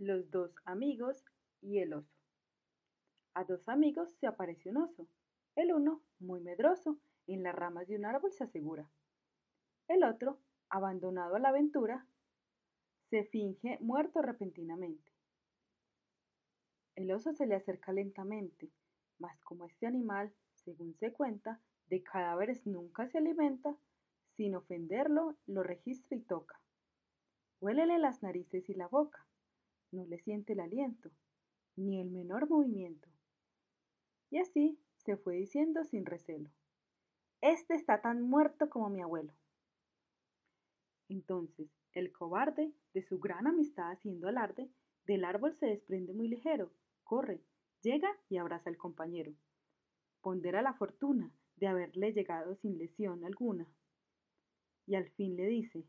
Los dos amigos y el oso. A dos amigos se apareció un oso. El uno, muy medroso, en las ramas de un árbol se asegura. El otro, abandonado a la aventura, se finge muerto repentinamente. El oso se le acerca lentamente, mas como este animal, según se cuenta, de cadáveres nunca se alimenta, sin ofenderlo, lo registra y toca. Huélele las narices y la boca. No le siente el aliento, ni el menor movimiento. Y así se fue diciendo sin recelo. Este está tan muerto como mi abuelo. Entonces, el cobarde, de su gran amistad haciendo alarde, del árbol se desprende muy ligero, corre, llega y abraza al compañero. Pondera la fortuna de haberle llegado sin lesión alguna. Y al fin le dice,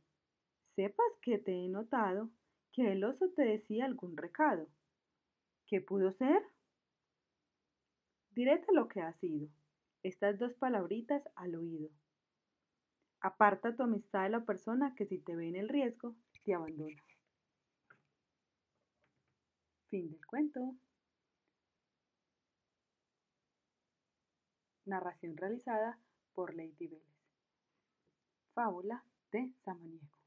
sepas que te he notado que el oso te decía algún recado. ¿Qué pudo ser? Diréte lo que ha sido, estas dos palabritas al oído. Aparta tu amistad de la persona que si te ve en el riesgo, te abandona. Fin del cuento. Narración realizada por Lady Vélez. Fábula de Samaniego.